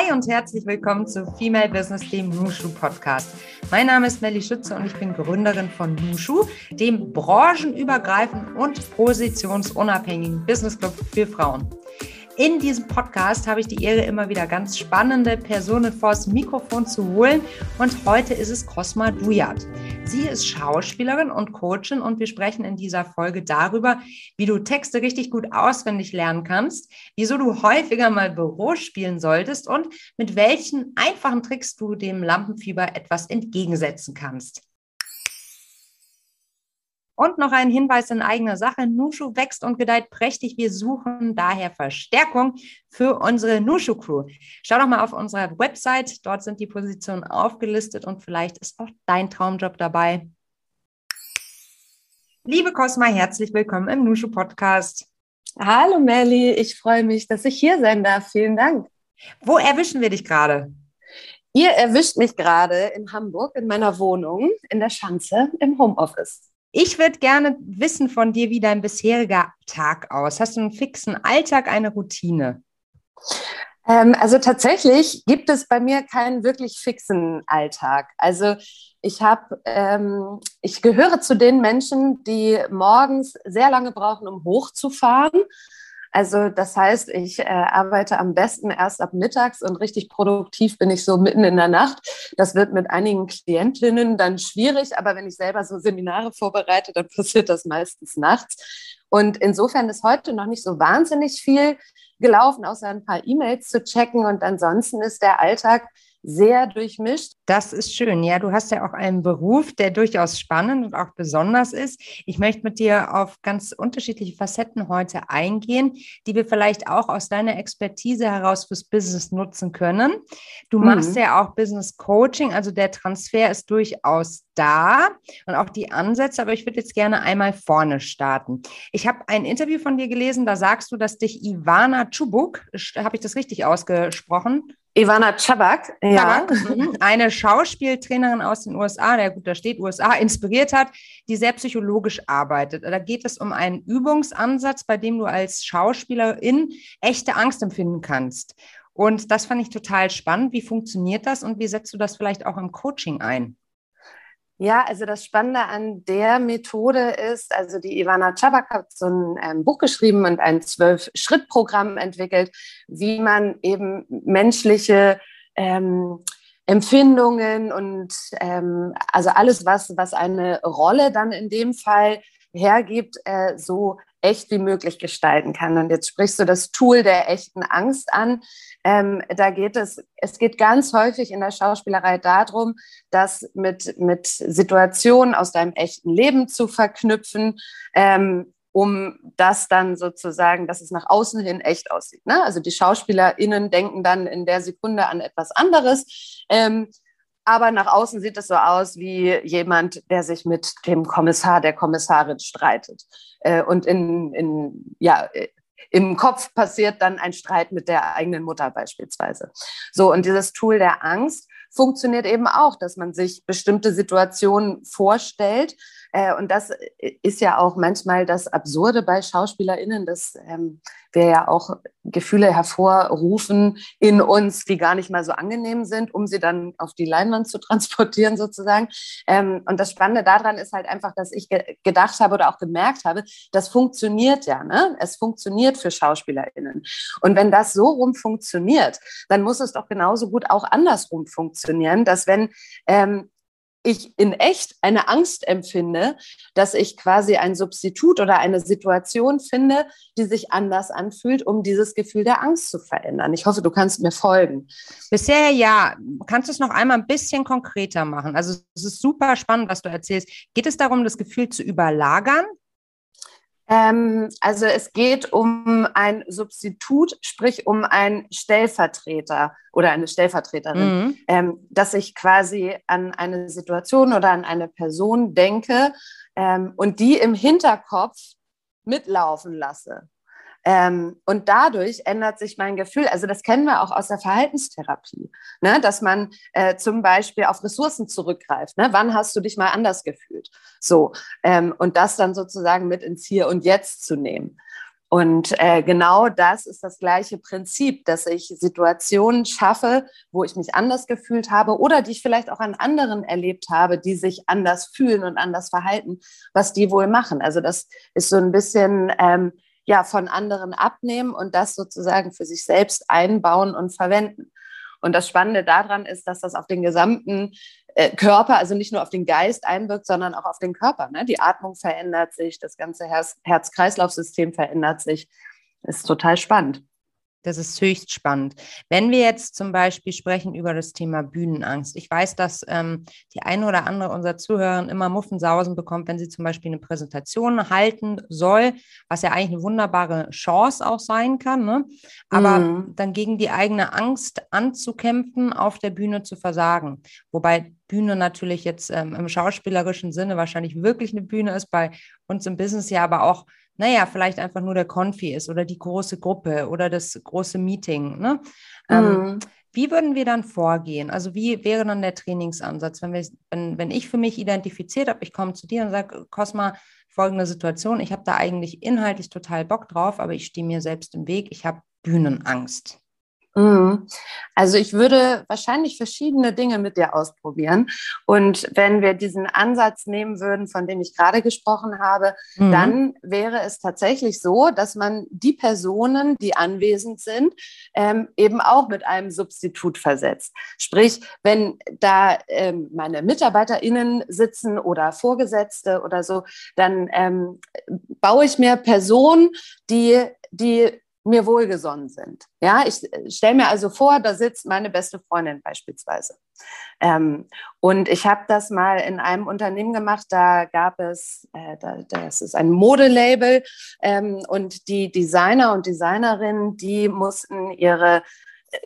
Hi und herzlich willkommen zu Female Business, dem Nushu Podcast. Mein Name ist Melly Schütze und ich bin Gründerin von Nushu, dem branchenübergreifenden und positionsunabhängigen Business Club für Frauen. In diesem Podcast habe ich die Ehre, immer wieder ganz spannende Personen vors Mikrofon zu holen. Und heute ist es Cosma Dujat. Sie ist Schauspielerin und Coachin und wir sprechen in dieser Folge darüber, wie du Texte richtig gut auswendig lernen kannst, wieso du häufiger mal Büro spielen solltest und mit welchen einfachen Tricks du dem Lampenfieber etwas entgegensetzen kannst. Und noch ein Hinweis in eigener Sache. Nushu wächst und gedeiht prächtig. Wir suchen daher Verstärkung für unsere Nushu-Crew. Schau doch mal auf unserer Website. Dort sind die Positionen aufgelistet und vielleicht ist auch dein Traumjob dabei. Liebe Cosma, herzlich willkommen im Nushu Podcast. Hallo Melli, ich freue mich, dass ich hier sein darf. Vielen Dank. Wo erwischen wir dich gerade? Ihr erwischt mich gerade in Hamburg in meiner Wohnung in der Schanze im Homeoffice. Ich würde gerne wissen von dir, wie dein bisheriger Tag aus. Hast du einen fixen Alltag, eine Routine? Ähm, also tatsächlich gibt es bei mir keinen wirklich fixen Alltag. Also ich habe, ähm, ich gehöre zu den Menschen, die morgens sehr lange brauchen, um hochzufahren. Also das heißt, ich äh, arbeite am besten erst ab mittags und richtig produktiv bin ich so mitten in der Nacht. Das wird mit einigen Klientinnen dann schwierig, aber wenn ich selber so Seminare vorbereite, dann passiert das meistens nachts. Und insofern ist heute noch nicht so wahnsinnig viel gelaufen, außer ein paar E-Mails zu checken. Und ansonsten ist der Alltag sehr durchmischt. Das ist schön. Ja, du hast ja auch einen Beruf, der durchaus spannend und auch besonders ist. Ich möchte mit dir auf ganz unterschiedliche Facetten heute eingehen, die wir vielleicht auch aus deiner Expertise heraus fürs Business nutzen können. Du mhm. machst ja auch Business Coaching, also der Transfer ist durchaus da und auch die Ansätze, aber ich würde jetzt gerne einmal vorne starten. Ich habe ein Interview von dir gelesen, da sagst du, dass dich Ivana Chubuk, habe ich das richtig ausgesprochen? Ivana Chabak, ja. Mhm. eine Schauspieltrainerin aus den USA, der gut da steht, USA, inspiriert hat, die sehr psychologisch arbeitet. Da geht es um einen Übungsansatz, bei dem du als Schauspielerin echte Angst empfinden kannst. Und das fand ich total spannend. Wie funktioniert das und wie setzt du das vielleicht auch im Coaching ein? Ja, also das Spannende an der Methode ist, also die Ivana Chabak hat so ein ähm, Buch geschrieben und ein Zwölf-Schritt-Programm entwickelt, wie man eben menschliche ähm, Empfindungen und ähm, also alles, was, was eine Rolle dann in dem Fall hergibt, äh, so echt wie möglich gestalten kann. Und jetzt sprichst du das Tool der echten Angst an. Ähm, da geht es, es geht ganz häufig in der Schauspielerei darum, das mit, mit Situationen aus deinem echten Leben zu verknüpfen. Ähm, um das dann sozusagen, dass es nach außen hin echt aussieht. Ne? Also die SchauspielerInnen denken dann in der Sekunde an etwas anderes. Ähm, aber nach außen sieht es so aus wie jemand, der sich mit dem Kommissar, der Kommissarin streitet. Äh, und in, in, ja, im Kopf passiert dann ein Streit mit der eigenen Mutter beispielsweise. So, und dieses Tool der Angst funktioniert eben auch, dass man sich bestimmte Situationen vorstellt. Äh, und das ist ja auch manchmal das Absurde bei SchauspielerInnen, dass ähm, wir ja auch Gefühle hervorrufen in uns, die gar nicht mal so angenehm sind, um sie dann auf die Leinwand zu transportieren sozusagen. Ähm, und das Spannende daran ist halt einfach, dass ich ge gedacht habe oder auch gemerkt habe, das funktioniert ja. Ne? Es funktioniert für SchauspielerInnen. Und wenn das so rum funktioniert, dann muss es doch genauso gut auch andersrum funktionieren, dass wenn ähm, ich in echt eine Angst empfinde, dass ich quasi ein Substitut oder eine Situation finde, die sich anders anfühlt, um dieses Gefühl der Angst zu verändern. Ich hoffe, du kannst mir folgen. Bisher ja. Kannst du es noch einmal ein bisschen konkreter machen? Also es ist super spannend, was du erzählst. Geht es darum, das Gefühl zu überlagern? Ähm, also es geht um ein Substitut, sprich um einen Stellvertreter oder eine Stellvertreterin, mhm. ähm, dass ich quasi an eine Situation oder an eine Person denke ähm, und die im Hinterkopf mitlaufen lasse. Ähm, und dadurch ändert sich mein Gefühl. Also das kennen wir auch aus der Verhaltenstherapie, ne? dass man äh, zum Beispiel auf Ressourcen zurückgreift. Ne? Wann hast du dich mal anders gefühlt? So ähm, und das dann sozusagen mit ins Hier und Jetzt zu nehmen. Und äh, genau das ist das gleiche Prinzip, dass ich Situationen schaffe, wo ich mich anders gefühlt habe oder die ich vielleicht auch an anderen erlebt habe, die sich anders fühlen und anders verhalten, was die wohl machen. Also das ist so ein bisschen ähm, ja von anderen abnehmen und das sozusagen für sich selbst einbauen und verwenden. Und das Spannende daran ist, dass das auf den gesamten äh, Körper, also nicht nur auf den Geist einwirkt, sondern auch auf den Körper. Ne? Die Atmung verändert sich, das ganze Herz-Kreislauf-System verändert sich. Ist total spannend. Das ist höchst spannend. Wenn wir jetzt zum Beispiel sprechen über das Thema Bühnenangst. Ich weiß, dass ähm, die eine oder andere unserer Zuhörer immer Muffensausen bekommt, wenn sie zum Beispiel eine Präsentation halten soll, was ja eigentlich eine wunderbare Chance auch sein kann. Ne? Aber mhm. dann gegen die eigene Angst anzukämpfen, auf der Bühne zu versagen. Wobei Bühne natürlich jetzt ähm, im schauspielerischen Sinne wahrscheinlich wirklich eine Bühne ist, bei uns im Business ja aber auch naja, vielleicht einfach nur der Konfi ist oder die große Gruppe oder das große Meeting. Ne? Ähm, mhm. Ähm, wie würden wir dann vorgehen? Also wie wäre dann der Trainingsansatz, wenn, wir, wenn, wenn ich für mich identifiziert habe, ich komme zu dir und sage, Cosma, folgende Situation, ich habe da eigentlich inhaltlich total Bock drauf, aber ich stehe mir selbst im Weg, ich habe Bühnenangst. Mhm. Also ich würde wahrscheinlich verschiedene Dinge mit dir ausprobieren. Und wenn wir diesen Ansatz nehmen würden, von dem ich gerade gesprochen habe, mhm. dann wäre es tatsächlich so, dass man die Personen, die anwesend sind, ähm, eben auch mit einem Substitut versetzt. Sprich, wenn da ähm, meine MitarbeiterInnen sitzen oder Vorgesetzte oder so, dann ähm, baue ich mir Personen, die die mir wohlgesonnen sind. Ja, ich äh, stelle mir also vor, da sitzt meine beste Freundin beispielsweise. Ähm, und ich habe das mal in einem Unternehmen gemacht, da gab es, äh, da, das ist ein Modelabel ähm, und die Designer und Designerinnen, die mussten ihre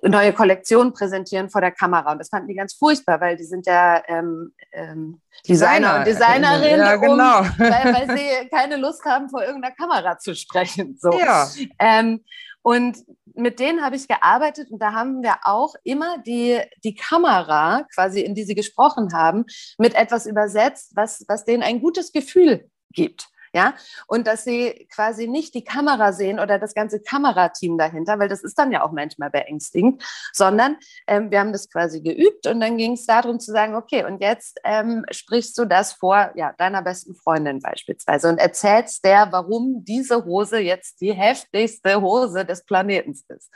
neue Kollektion präsentieren vor der Kamera. Und das fanden die ganz furchtbar, weil die sind ja ähm, ähm, Designer, und Designerinnen, ja, genau. um, weil, weil, sie keine Lust haben, vor irgendeiner Kamera zu sprechen. So. Ja. Ähm, und mit denen habe ich gearbeitet und da haben wir auch immer die, die Kamera, quasi in die sie gesprochen haben, mit etwas übersetzt, was, was denen ein gutes Gefühl gibt ja, und dass sie quasi nicht die Kamera sehen oder das ganze Kamerateam dahinter, weil das ist dann ja auch manchmal beängstigend, sondern ähm, wir haben das quasi geübt und dann ging es darum zu sagen, okay, und jetzt ähm, sprichst du das vor ja, deiner besten Freundin beispielsweise und erzählst der, warum diese Hose jetzt die heftigste Hose des Planetens ist.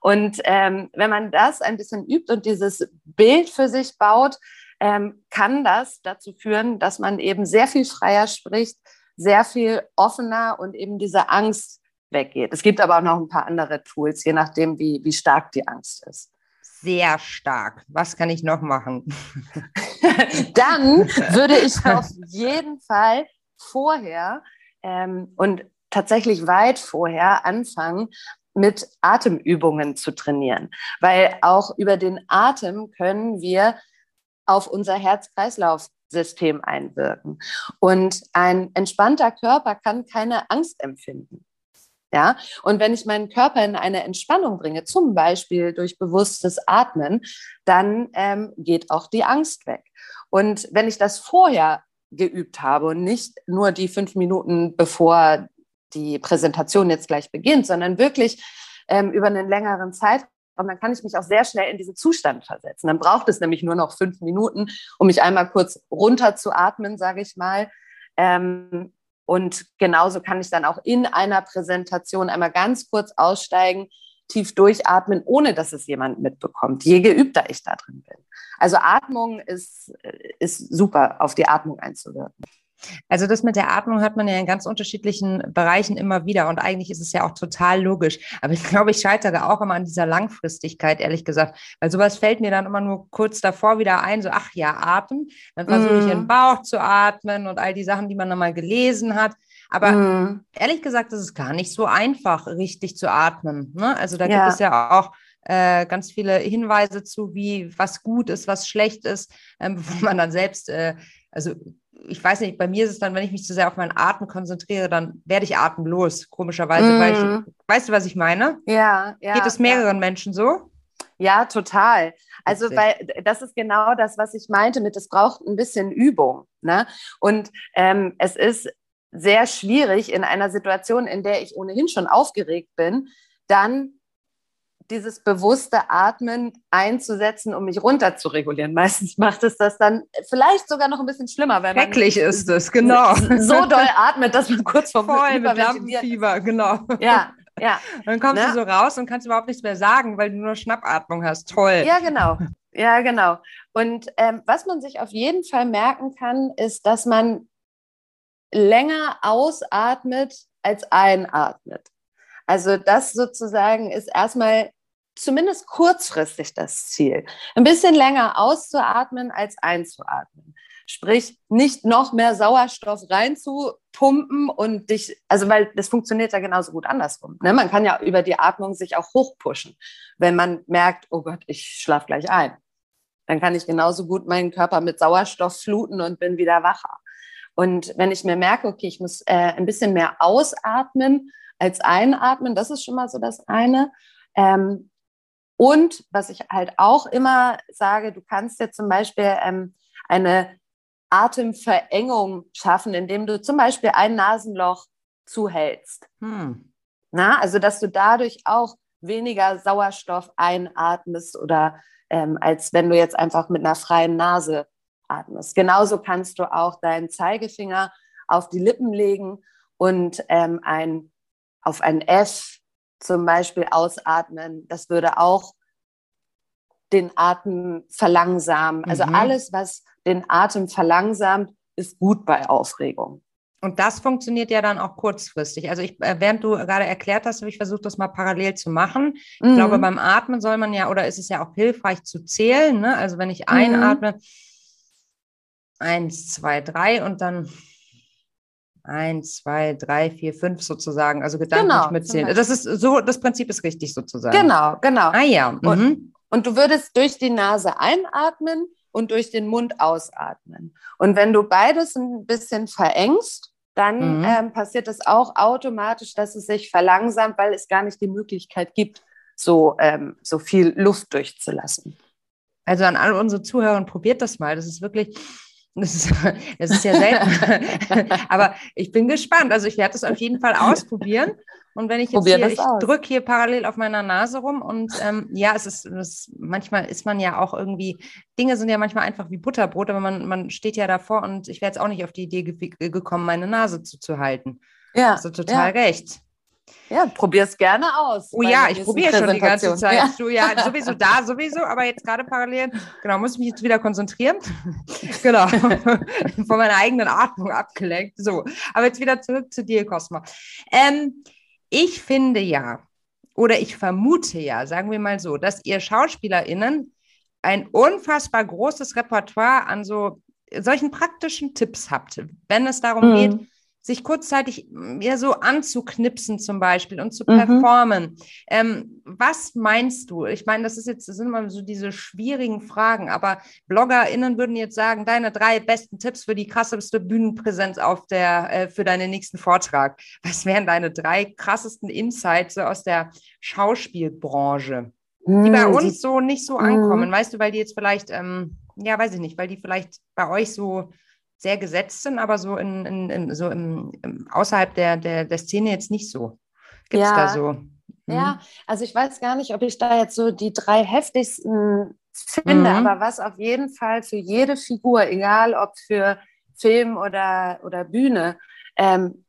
Und ähm, wenn man das ein bisschen übt und dieses Bild für sich baut, ähm, kann das dazu führen, dass man eben sehr viel freier spricht, sehr viel offener und eben diese Angst weggeht. Es gibt aber auch noch ein paar andere Tools, je nachdem, wie, wie stark die Angst ist. Sehr stark. Was kann ich noch machen? Dann würde ich auf jeden Fall vorher ähm, und tatsächlich weit vorher anfangen, mit Atemübungen zu trainieren, weil auch über den Atem können wir auf unser Herz-Kreislauf System einwirken. Und ein entspannter Körper kann keine Angst empfinden. Ja, und wenn ich meinen Körper in eine Entspannung bringe, zum Beispiel durch bewusstes Atmen, dann ähm, geht auch die Angst weg. Und wenn ich das vorher geübt habe und nicht nur die fünf Minuten bevor die Präsentation jetzt gleich beginnt, sondern wirklich ähm, über einen längeren Zeitraum, und dann kann ich mich auch sehr schnell in diesen Zustand versetzen. Dann braucht es nämlich nur noch fünf Minuten, um mich einmal kurz runter zu atmen, sage ich mal. Ähm, und genauso kann ich dann auch in einer Präsentation einmal ganz kurz aussteigen, tief durchatmen, ohne dass es jemand mitbekommt, je geübter ich da drin bin. Also Atmung ist, ist super, auf die Atmung einzuwirken. Also das mit der Atmung hat man ja in ganz unterschiedlichen Bereichen immer wieder und eigentlich ist es ja auch total logisch. Aber ich glaube, ich scheitere auch immer an dieser Langfristigkeit, ehrlich gesagt. Weil sowas fällt mir dann immer nur kurz davor wieder ein, so, ach ja, atmen. Dann versuche mm. ich in den Bauch zu atmen und all die Sachen, die man dann mal gelesen hat. Aber mm. ehrlich gesagt, ist es gar nicht so einfach, richtig zu atmen. Ne? Also da ja. gibt es ja auch äh, ganz viele Hinweise zu, wie was gut ist, was schlecht ist, ähm, bevor man dann selbst, äh, also ich weiß nicht, bei mir ist es dann, wenn ich mich zu sehr auf meinen Atem konzentriere, dann werde ich atemlos, komischerweise. Mm. Weil ich, mhm. weißt du, was ich meine? Ja, ja. Geht es mehreren ja. Menschen so? Ja, total. Also, weil das ist genau das, was ich meinte mit, es braucht ein bisschen Übung. Ne? Und ähm, es ist sehr schwierig in einer Situation, in der ich ohnehin schon aufgeregt bin, dann dieses bewusste Atmen einzusetzen, um mich runter zu regulieren. Meistens macht es das dann vielleicht sogar noch ein bisschen schlimmer, weil Schrecklich man ist es, genau. So doll atmet, dass man kurz vor Voll mit Lampenfieber, genau. Ja, ja. Dann kommst ne? du so raus und kannst überhaupt nichts mehr sagen, weil du nur Schnappatmung hast. Toll. Ja, genau. Ja, genau. Und ähm, was man sich auf jeden Fall merken kann, ist, dass man länger ausatmet als einatmet. Also das sozusagen ist erstmal zumindest kurzfristig das Ziel. Ein bisschen länger auszuatmen als einzuatmen. Sprich, nicht noch mehr Sauerstoff reinzupumpen und dich, also weil das funktioniert ja genauso gut andersrum. Ne? Man kann ja über die Atmung sich auch hochpushen, wenn man merkt, oh Gott, ich schlafe gleich ein. Dann kann ich genauso gut meinen Körper mit Sauerstoff fluten und bin wieder wacher. Und wenn ich mir merke, okay, ich muss äh, ein bisschen mehr ausatmen als einatmen, das ist schon mal so das eine. Ähm, und was ich halt auch immer sage, du kannst ja zum Beispiel ähm, eine Atemverengung schaffen, indem du zum Beispiel ein Nasenloch zuhältst. Hm. Na, also dass du dadurch auch weniger Sauerstoff einatmest oder ähm, als wenn du jetzt einfach mit einer freien Nase atmest. Genauso kannst du auch deinen Zeigefinger auf die Lippen legen und ähm, ein, auf ein F zum Beispiel ausatmen. Das würde auch den Atem verlangsamen. Also mhm. alles, was den Atem verlangsamt, ist gut bei Aufregung. Und das funktioniert ja dann auch kurzfristig. Also ich, äh, während du gerade erklärt hast, habe ich versucht, das mal parallel zu machen. Ich mhm. glaube, beim Atmen soll man ja, oder ist es ja auch hilfreich zu zählen. Ne? Also wenn ich mhm. einatme, eins, zwei, drei und dann eins, zwei, drei, vier, fünf sozusagen, also gedanklich genau, mitzählen. Das ist so, das Prinzip ist richtig sozusagen. Genau, genau. Ah ja. Mhm. Und, und du würdest durch die Nase einatmen und durch den Mund ausatmen. Und wenn du beides ein bisschen verengst, dann mhm. ähm, passiert es auch automatisch, dass es sich verlangsamt, weil es gar nicht die Möglichkeit gibt, so, ähm, so viel Luft durchzulassen. Also an alle unsere Zuhörer, probiert das mal. Das ist wirklich, das ist, das ist ja selten. Aber ich bin gespannt. Also ich werde das auf jeden Fall ausprobieren. Und wenn ich jetzt Probier hier, ich drücke hier parallel auf meiner Nase rum und ähm, ja, es ist, es, manchmal ist man ja auch irgendwie, Dinge sind ja manchmal einfach wie Butterbrot, aber man, man steht ja davor und ich wäre jetzt auch nicht auf die Idee ge gekommen, meine Nase zuzuhalten. Ja. Hast du total ja. recht. Ja, probier es gerne aus. Oh ja, ich probiere schon die ganze Zeit. Ja. Du, ja, sowieso da, sowieso, aber jetzt gerade parallel, genau, muss ich mich jetzt wieder konzentrieren. genau. Von meiner eigenen Atmung abgelenkt. So, aber jetzt wieder zurück zu dir, Cosmo. Ähm, ich finde ja, oder ich vermute ja, sagen wir mal so, dass ihr SchauspielerInnen ein unfassbar großes Repertoire an so solchen praktischen Tipps habt, wenn es darum mhm. geht, sich kurzzeitig ja so anzuknipsen zum Beispiel und zu mhm. performen. Ähm, was meinst du? Ich meine, das ist jetzt, das sind immer so diese schwierigen Fragen, aber BloggerInnen würden jetzt sagen, deine drei besten Tipps für die krasseste Bühnenpräsenz auf der, äh, für deinen nächsten Vortrag. Was wären deine drei krassesten Insights aus der Schauspielbranche? Die bei hm, uns so nicht so ankommen, hm. weißt du, weil die jetzt vielleicht, ähm, ja, weiß ich nicht, weil die vielleicht bei euch so sehr gesetzt sind, aber so in, in, in so im, im, außerhalb der, der, der Szene jetzt nicht so. Gibt es ja. da so? Hm? Ja, also ich weiß gar nicht, ob ich da jetzt so die drei heftigsten finde, mhm. aber was auf jeden Fall für jede Figur, egal ob für Film oder, oder Bühne, ähm,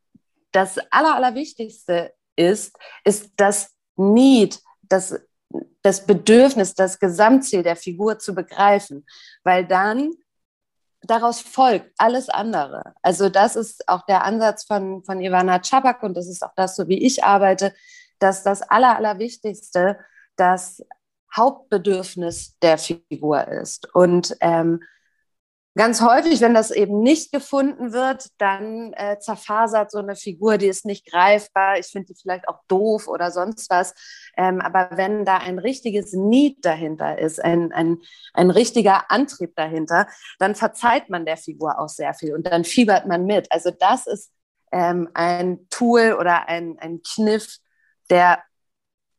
das Aller, Allerwichtigste ist, ist das Need, das, das Bedürfnis, das Gesamtziel der Figur zu begreifen, weil dann daraus folgt alles andere. Also das ist auch der Ansatz von, von Ivana Czabak und das ist auch das, so wie ich arbeite, dass das Aller, Allerwichtigste das Hauptbedürfnis der Figur ist. Und ähm, Ganz häufig, wenn das eben nicht gefunden wird, dann äh, zerfasert so eine Figur, die ist nicht greifbar. Ich finde die vielleicht auch doof oder sonst was. Ähm, aber wenn da ein richtiges Need dahinter ist, ein, ein, ein richtiger Antrieb dahinter, dann verzeiht man der Figur auch sehr viel und dann fiebert man mit. Also das ist ähm, ein Tool oder ein, ein Kniff, der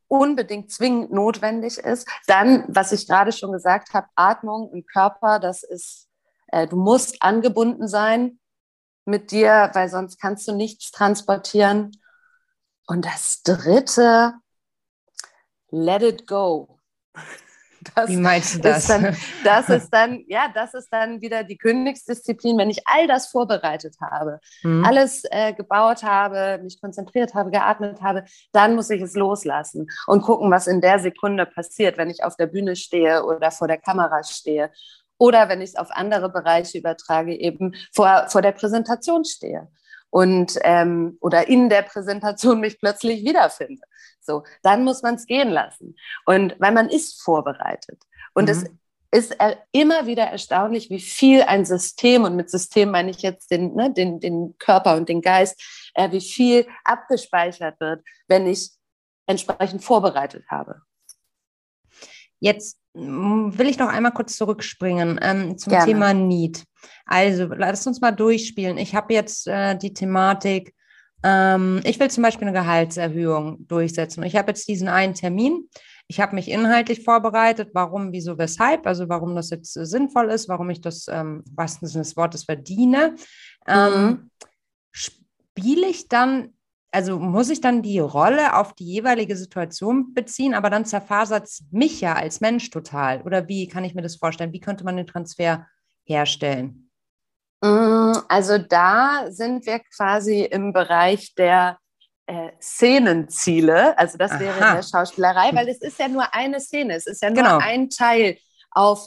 unbedingt zwingend notwendig ist. Dann, was ich gerade schon gesagt habe, Atmung im Körper, das ist äh, du musst angebunden sein. mit dir, weil sonst kannst du nichts transportieren. Und das dritte, let it go. Das Wie meinst du das? Ist dann, das ist dann, ja, das ist dann wieder die Königsdisziplin, wenn ich all das vorbereitet habe, mhm. alles äh, gebaut habe, mich konzentriert habe, geatmet habe, dann muss ich es loslassen und gucken, was in der Sekunde passiert, wenn ich auf der Bühne stehe oder vor der Kamera stehe oder wenn ich es auf andere Bereiche übertrage, eben vor, vor der Präsentation stehe und ähm, oder in der Präsentation mich plötzlich wiederfinde. So, dann muss man es gehen lassen. Und weil man ist vorbereitet. Und mhm. es ist immer wieder erstaunlich, wie viel ein System, und mit System meine ich jetzt den, ne, den, den Körper und den Geist, äh, wie viel abgespeichert wird, wenn ich entsprechend vorbereitet habe. Jetzt will ich noch einmal kurz zurückspringen ähm, zum Gerne. Thema Need. Also, lass uns mal durchspielen. Ich habe jetzt äh, die Thematik, ähm, ich will zum Beispiel eine Gehaltserhöhung durchsetzen. Ich habe jetzt diesen einen Termin. Ich habe mich inhaltlich vorbereitet, warum, wieso, weshalb, also warum das jetzt äh, sinnvoll ist, warum ich das ähm, wahrsten Sinne des Wortes verdiene. Ähm, mhm. Spiele ich dann also muss ich dann die Rolle auf die jeweilige Situation beziehen, aber dann zerfasert es mich ja als Mensch total. Oder wie kann ich mir das vorstellen? Wie könnte man den Transfer herstellen? Mm, also da sind wir quasi im Bereich der äh, Szenenziele. Also das Aha. wäre in der Schauspielerei, weil es ist ja nur eine Szene, es ist ja nur genau. ein Teil auf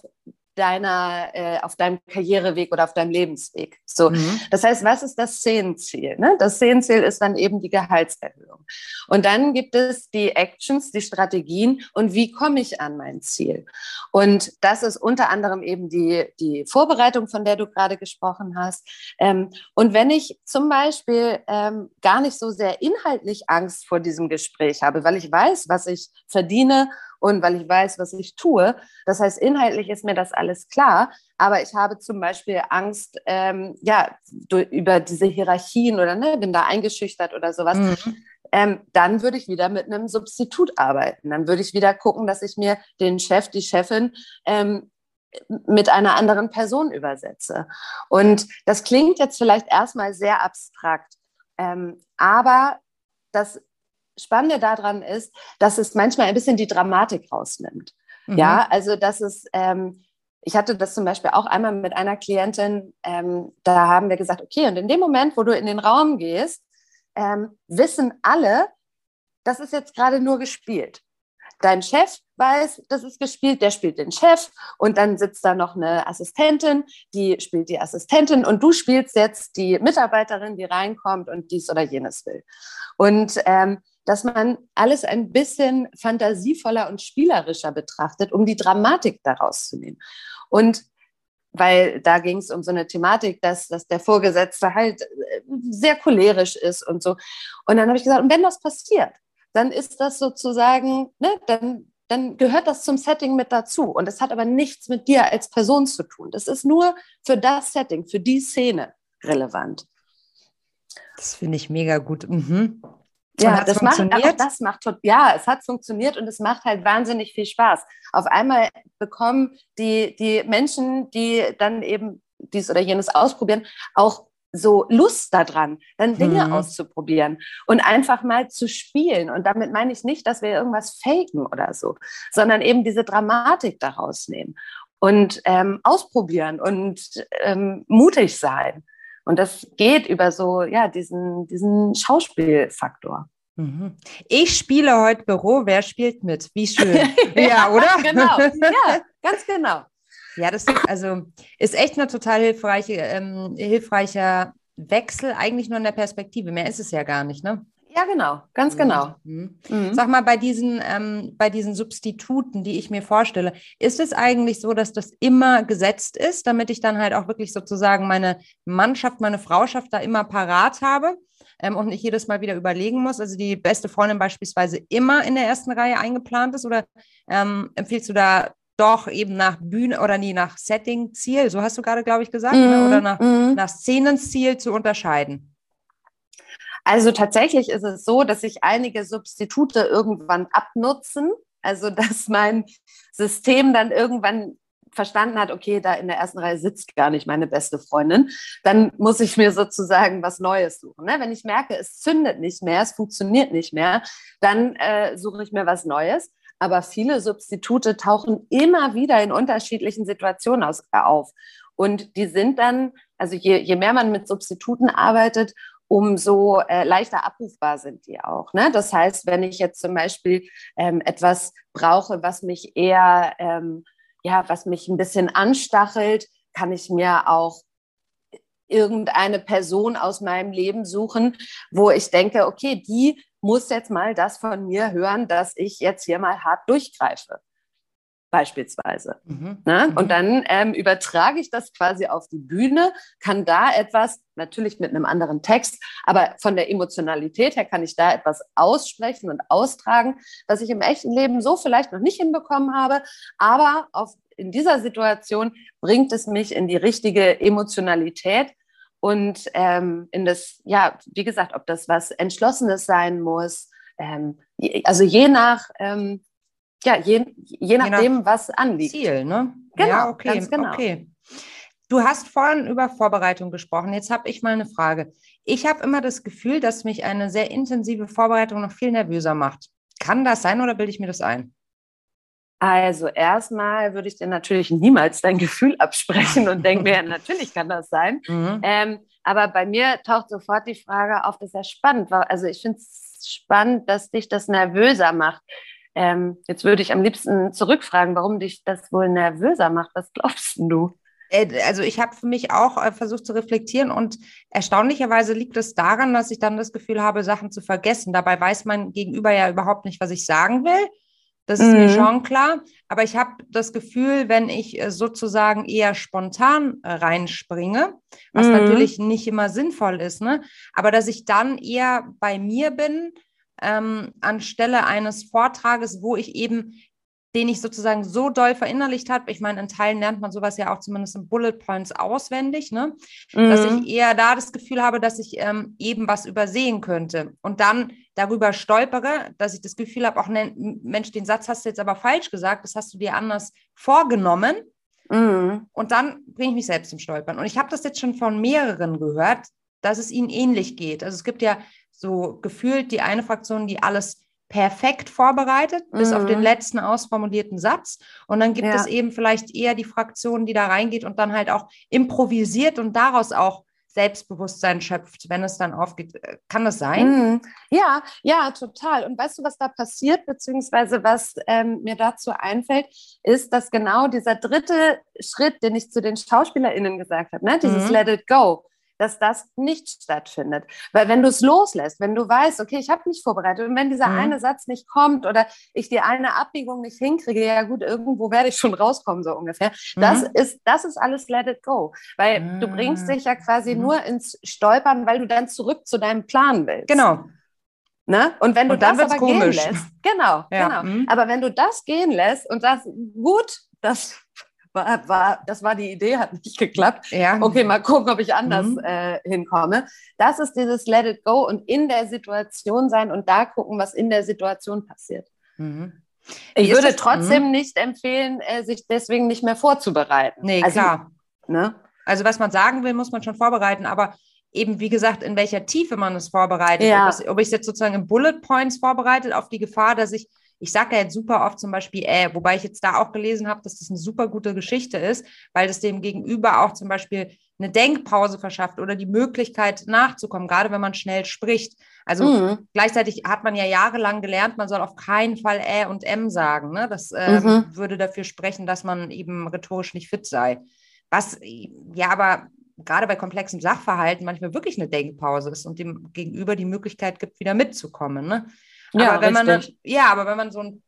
deiner, äh, auf deinem Karriereweg oder auf deinem Lebensweg. So, mhm. das heißt, was ist das Szenenziel? Ne? Das Szenenziel ist dann eben die Gehaltserhöhung. Und dann gibt es die Actions, die Strategien und wie komme ich an mein Ziel? Und das ist unter anderem eben die, die Vorbereitung, von der du gerade gesprochen hast. Ähm, und wenn ich zum Beispiel ähm, gar nicht so sehr inhaltlich Angst vor diesem Gespräch habe, weil ich weiß, was ich verdiene und weil ich weiß, was ich tue. Das heißt, inhaltlich ist mir das alles klar, aber ich habe zum Beispiel Angst, ähm, ja, über diese Hierarchien oder ne, bin da eingeschüchtert oder sowas. Mhm. Ähm, dann würde ich wieder mit einem Substitut arbeiten. Dann würde ich wieder gucken, dass ich mir den Chef, die Chefin ähm, mit einer anderen Person übersetze. Und das klingt jetzt vielleicht erstmal sehr abstrakt, ähm, aber das Spannende daran ist, dass es manchmal ein bisschen die Dramatik rausnimmt. Mhm. Ja, also dass es, ähm, ich hatte das zum Beispiel auch einmal mit einer Klientin, ähm, da haben wir gesagt, okay, und in dem Moment, wo du in den Raum gehst, ähm, wissen alle, das ist jetzt gerade nur gespielt. Dein Chef weiß, das ist gespielt, der spielt den Chef und dann sitzt da noch eine Assistentin, die spielt die Assistentin und du spielst jetzt die Mitarbeiterin, die reinkommt und dies oder jenes will. Und ähm, dass man alles ein bisschen fantasievoller und spielerischer betrachtet, um die Dramatik daraus zu nehmen. Und weil da ging es um so eine Thematik, dass, dass der Vorgesetzte halt äh, sehr cholerisch ist und so. Und dann habe ich gesagt, und wenn das passiert, dann ist das sozusagen, ne, dann, dann gehört das zum Setting mit dazu. Und es hat aber nichts mit dir als Person zu tun. Das ist nur für das Setting, für die Szene relevant. Das finde ich mega gut. Mhm. Ja, das macht, aber das macht, ja, es hat funktioniert und es macht halt wahnsinnig viel Spaß. Auf einmal bekommen die, die Menschen, die dann eben dies oder jenes ausprobieren, auch so Lust daran, dann Dinge mhm. auszuprobieren und einfach mal zu spielen. Und damit meine ich nicht, dass wir irgendwas faken oder so, sondern eben diese Dramatik daraus nehmen und ähm, ausprobieren und ähm, mutig sein. Und das geht über so, ja, diesen, diesen Schauspielfaktor. Mhm. Ich spiele heute Büro, wer spielt mit? Wie schön. ja, oder? genau. Ja, ganz genau. Ja, das also ist echt eine total hilfreiche, ähm, hilfreicher Wechsel, eigentlich nur in der Perspektive. Mehr ist es ja gar nicht, ne? Ja, genau, ganz mhm. genau. Mhm. Mhm. Sag mal, bei diesen, ähm, bei diesen Substituten, die ich mir vorstelle, ist es eigentlich so, dass das immer gesetzt ist, damit ich dann halt auch wirklich sozusagen meine Mannschaft, meine Frauschaft da immer parat habe? Ähm, und nicht jedes Mal wieder überlegen muss. Also die beste Freundin beispielsweise immer in der ersten Reihe eingeplant ist oder ähm, empfiehlst du da doch eben nach Bühne oder nie nach Setting-Ziel, so hast du gerade, glaube ich, gesagt, ne? mhm. ne? oder nach, mhm. nach Szenenziel zu unterscheiden? Also tatsächlich ist es so, dass sich einige Substitute irgendwann abnutzen. Also dass mein System dann irgendwann verstanden hat, okay, da in der ersten Reihe sitzt gar nicht meine beste Freundin, dann muss ich mir sozusagen was Neues suchen. Ne? Wenn ich merke, es zündet nicht mehr, es funktioniert nicht mehr, dann äh, suche ich mir was Neues. Aber viele Substitute tauchen immer wieder in unterschiedlichen Situationen aus, äh, auf. Und die sind dann, also je, je mehr man mit Substituten arbeitet, umso äh, leichter abrufbar sind die auch. Ne? Das heißt, wenn ich jetzt zum Beispiel ähm, etwas brauche, was mich eher ähm, ja, was mich ein bisschen anstachelt, kann ich mir auch irgendeine Person aus meinem Leben suchen, wo ich denke, okay, die muss jetzt mal das von mir hören, dass ich jetzt hier mal hart durchgreife beispielsweise. Mhm. Ne? Mhm. Und dann ähm, übertrage ich das quasi auf die Bühne, kann da etwas, natürlich mit einem anderen Text, aber von der Emotionalität her kann ich da etwas aussprechen und austragen, was ich im echten Leben so vielleicht noch nicht hinbekommen habe, aber auf, in dieser Situation bringt es mich in die richtige Emotionalität und ähm, in das, ja, wie gesagt, ob das was Entschlossenes sein muss, ähm, also je nach ähm, ja, je, je nachdem, je nach was anliegt. Ziel, ne? Genau, ja, okay, ganz genau. Okay. Du hast vorhin über Vorbereitung gesprochen. Jetzt habe ich mal eine Frage. Ich habe immer das Gefühl, dass mich eine sehr intensive Vorbereitung noch viel nervöser macht. Kann das sein oder bilde ich mir das ein? Also erstmal würde ich dir natürlich niemals dein Gefühl absprechen und denke mir, natürlich kann das sein. Mhm. Ähm, aber bei mir taucht sofort die Frage auf, das ist ja spannend. Also ich finde es spannend, dass dich das nervöser macht. Ähm, jetzt würde ich am liebsten zurückfragen, warum dich das wohl nervöser macht. Was glaubst du? Äh, also ich habe für mich auch äh, versucht zu reflektieren und erstaunlicherweise liegt es daran, dass ich dann das Gefühl habe, Sachen zu vergessen. Dabei weiß mein Gegenüber ja überhaupt nicht, was ich sagen will. Das ist mhm. mir schon klar. Aber ich habe das Gefühl, wenn ich äh, sozusagen eher spontan reinspringe, was mhm. natürlich nicht immer sinnvoll ist, ne? aber dass ich dann eher bei mir bin ähm, anstelle eines Vortrages, wo ich eben den ich sozusagen so doll verinnerlicht habe. Ich meine, in Teilen lernt man sowas ja auch zumindest in Bullet Points auswendig, ne? Mhm. Dass ich eher da das Gefühl habe, dass ich ähm, eben was übersehen könnte und dann darüber stolpere, dass ich das Gefühl habe, auch ne, Mensch, den Satz hast du jetzt aber falsch gesagt, das hast du dir anders vorgenommen. Mhm. Und dann bringe ich mich selbst zum Stolpern. Und ich habe das jetzt schon von mehreren gehört, dass es ihnen ähnlich geht. Also es gibt ja so gefühlt die eine Fraktion, die alles perfekt vorbereitet, mhm. bis auf den mhm. letzten ausformulierten Satz. Und dann gibt ja. es eben vielleicht eher die Fraktion, die da reingeht und dann halt auch improvisiert und daraus auch Selbstbewusstsein schöpft, wenn es dann aufgeht. Äh, kann das sein? Mhm. Ja, ja, total. Und weißt du, was da passiert, beziehungsweise was ähm, mir dazu einfällt, ist, dass genau dieser dritte Schritt, den ich zu den SchauspielerInnen gesagt habe, ne, dieses mhm. Let it go, dass das nicht stattfindet. Weil wenn du es loslässt, wenn du weißt, okay, ich habe mich vorbereitet und wenn dieser mhm. eine Satz nicht kommt oder ich die eine Abbiegung nicht hinkriege, ja gut, irgendwo werde ich schon rauskommen, so ungefähr. Mhm. Das, ist, das ist alles let it go. Weil mhm. du bringst dich ja quasi mhm. nur ins Stolpern, weil du dann zurück zu deinem Plan willst. Genau. Ne? Und wenn du und das aber komisch. gehen lässt, genau, ja. genau. Mhm. Aber wenn du das gehen lässt und das gut, das war, war, das war die Idee, hat nicht geklappt. Ja. Okay, mal gucken, ob ich anders mhm. äh, hinkomme. Das ist dieses Let it go und in der Situation sein und da gucken, was in der Situation passiert. Mhm. Ich würde das, trotzdem mh? nicht empfehlen, äh, sich deswegen nicht mehr vorzubereiten. Nee, also, klar. Ne? Also was man sagen will, muss man schon vorbereiten, aber eben, wie gesagt, in welcher Tiefe man es vorbereitet. Ja. Ob, ich es jetzt sozusagen in Bullet Points vorbereitet, auf die Gefahr, dass ich ich sage ja jetzt super oft zum Beispiel, äh, wobei ich jetzt da auch gelesen habe, dass das eine super gute Geschichte ist, weil das dem Gegenüber auch zum Beispiel eine Denkpause verschafft oder die Möglichkeit nachzukommen, gerade wenn man schnell spricht. Also mhm. gleichzeitig hat man ja jahrelang gelernt, man soll auf keinen Fall Ä und M sagen. Ne? Das äh, mhm. würde dafür sprechen, dass man eben rhetorisch nicht fit sei. Was ja aber gerade bei komplexen Sachverhalten manchmal wirklich eine Denkpause ist und dem Gegenüber die Möglichkeit gibt, wieder mitzukommen. Ne? Ja, aber wenn richtig. man ja, aber wenn man so ein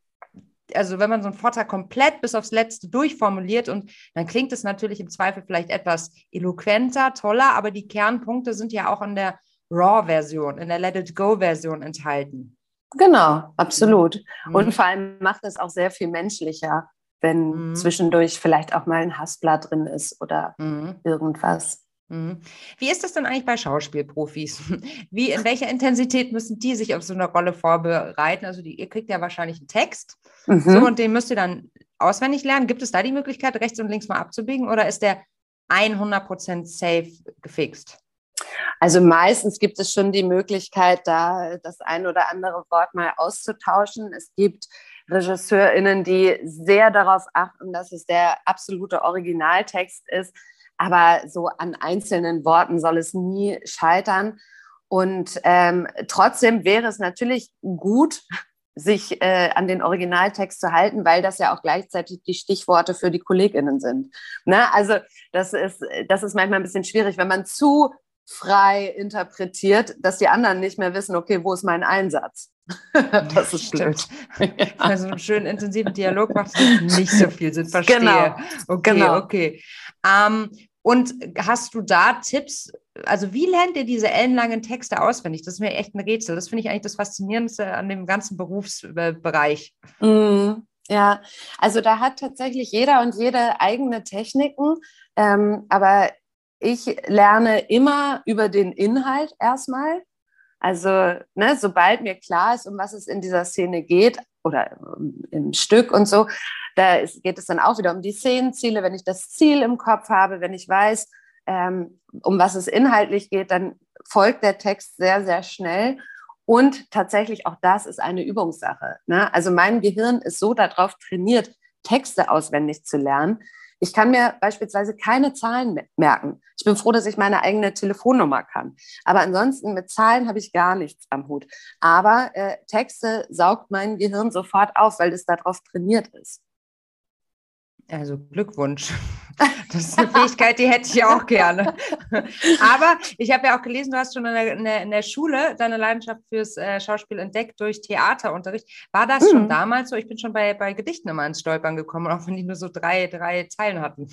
also wenn man so einen Vortrag komplett bis aufs Letzte durchformuliert und dann klingt es natürlich im Zweifel vielleicht etwas eloquenter, toller, aber die Kernpunkte sind ja auch in der Raw-Version, in der Let It Go-Version enthalten. Genau, absolut. Mhm. Und vor allem macht es auch sehr viel menschlicher, wenn mhm. zwischendurch vielleicht auch mal ein Hassblatt drin ist oder mhm. irgendwas. Mhm. Wie ist das denn eigentlich bei Schauspielprofis? Wie, in welcher Intensität müssen die sich auf so eine Rolle vorbereiten? Also die, ihr kriegt ja wahrscheinlich einen Text mhm. so, und den müsst ihr dann auswendig lernen? Gibt es da die Möglichkeit, rechts und links mal abzubiegen oder ist der 100% safe gefixt? Also meistens gibt es schon die Möglichkeit, da das ein oder andere Wort mal auszutauschen. Es gibt RegisseurInnen, die sehr darauf achten, dass es der absolute Originaltext ist. Aber so an einzelnen Worten soll es nie scheitern. Und ähm, trotzdem wäre es natürlich gut, sich äh, an den Originaltext zu halten, weil das ja auch gleichzeitig die Stichworte für die KollegInnen sind. Ne? Also das ist, das ist manchmal ein bisschen schwierig, wenn man zu frei interpretiert, dass die anderen nicht mehr wissen, okay, wo ist mein Einsatz? das ist blöd. Also einen schönen intensiven Dialog macht nicht so viel Sinn, verstehe. Genau. Okay, genau. okay. Ähm, und hast du da Tipps? Also, wie lernt ihr diese ellenlangen Texte auswendig? Das ist mir echt ein Rätsel. Das finde ich eigentlich das Faszinierendste an dem ganzen Berufsbereich. Mm, ja, also da hat tatsächlich jeder und jede eigene Techniken. Ähm, aber ich lerne immer über den Inhalt erstmal. Also, ne, sobald mir klar ist, um was es in dieser Szene geht oder im Stück und so, da ist, geht es dann auch wieder um die Szenenziele. Wenn ich das Ziel im Kopf habe, wenn ich weiß, ähm, um was es inhaltlich geht, dann folgt der Text sehr, sehr schnell. Und tatsächlich auch das ist eine Übungssache. Ne? Also mein Gehirn ist so darauf trainiert, Texte auswendig zu lernen, ich kann mir beispielsweise keine Zahlen merken. Ich bin froh, dass ich meine eigene Telefonnummer kann. Aber ansonsten mit Zahlen habe ich gar nichts am Hut. Aber äh, Texte saugt mein Gehirn sofort auf, weil es darauf trainiert ist. Also Glückwunsch. Das ist eine Fähigkeit, die hätte ich auch gerne. Aber ich habe ja auch gelesen, du hast schon in der, in der, Schule deine Leidenschaft fürs äh, Schauspiel entdeckt durch Theaterunterricht. War das mhm. schon damals so? Ich bin schon bei, bei Gedichten immer ins Stolpern gekommen, auch wenn die nur so drei, drei Zeilen hatten.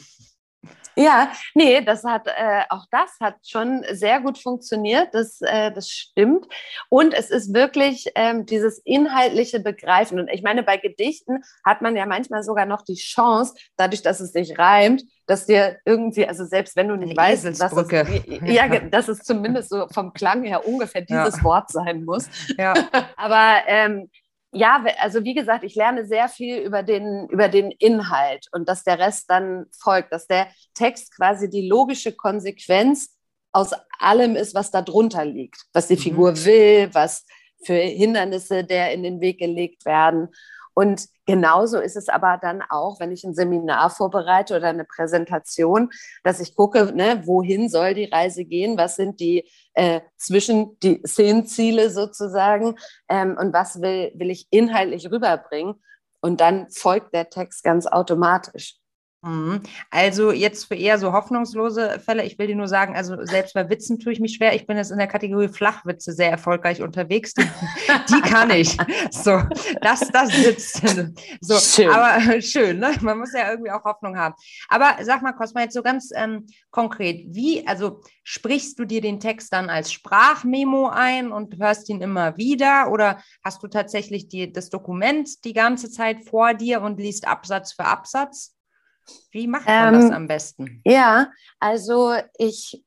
Ja, nee, das hat äh, auch das hat schon sehr gut funktioniert. Das, äh, das stimmt. Und es ist wirklich ähm, dieses inhaltliche Begreifen. Und ich meine, bei Gedichten hat man ja manchmal sogar noch die Chance, dadurch, dass es sich reimt, dass dir irgendwie, also selbst wenn du nicht Eine weißt, dass es, ja, dass es zumindest so vom Klang her ungefähr dieses ja. Wort sein muss. Ja. Aber ähm, ja, also wie gesagt, ich lerne sehr viel über den, über den Inhalt und dass der Rest dann folgt, dass der Text quasi die logische Konsequenz aus allem ist, was da drunter liegt, was die mhm. Figur will, was für Hindernisse der in den Weg gelegt werden. Und genauso ist es aber dann auch, wenn ich ein Seminar vorbereite oder eine Präsentation, dass ich gucke, ne, wohin soll die Reise gehen, was sind die äh, zwischen die Szenenziele sozusagen ähm, und was will, will ich inhaltlich rüberbringen. Und dann folgt der Text ganz automatisch. Mhm. Also jetzt für eher so hoffnungslose Fälle, ich will dir nur sagen, also selbst bei Witzen tue ich mich schwer. Ich bin jetzt in der Kategorie Flachwitze sehr erfolgreich unterwegs. Die, die kann ich. So, das, das sitzt. So, schön. aber schön, ne? Man muss ja irgendwie auch Hoffnung haben. Aber sag mal, Cosma, jetzt so ganz ähm, konkret, wie, also sprichst du dir den Text dann als Sprachmemo ein und hörst ihn immer wieder oder hast du tatsächlich die, das Dokument die ganze Zeit vor dir und liest Absatz für Absatz? Wie macht man ähm, das am besten? Ja, also ich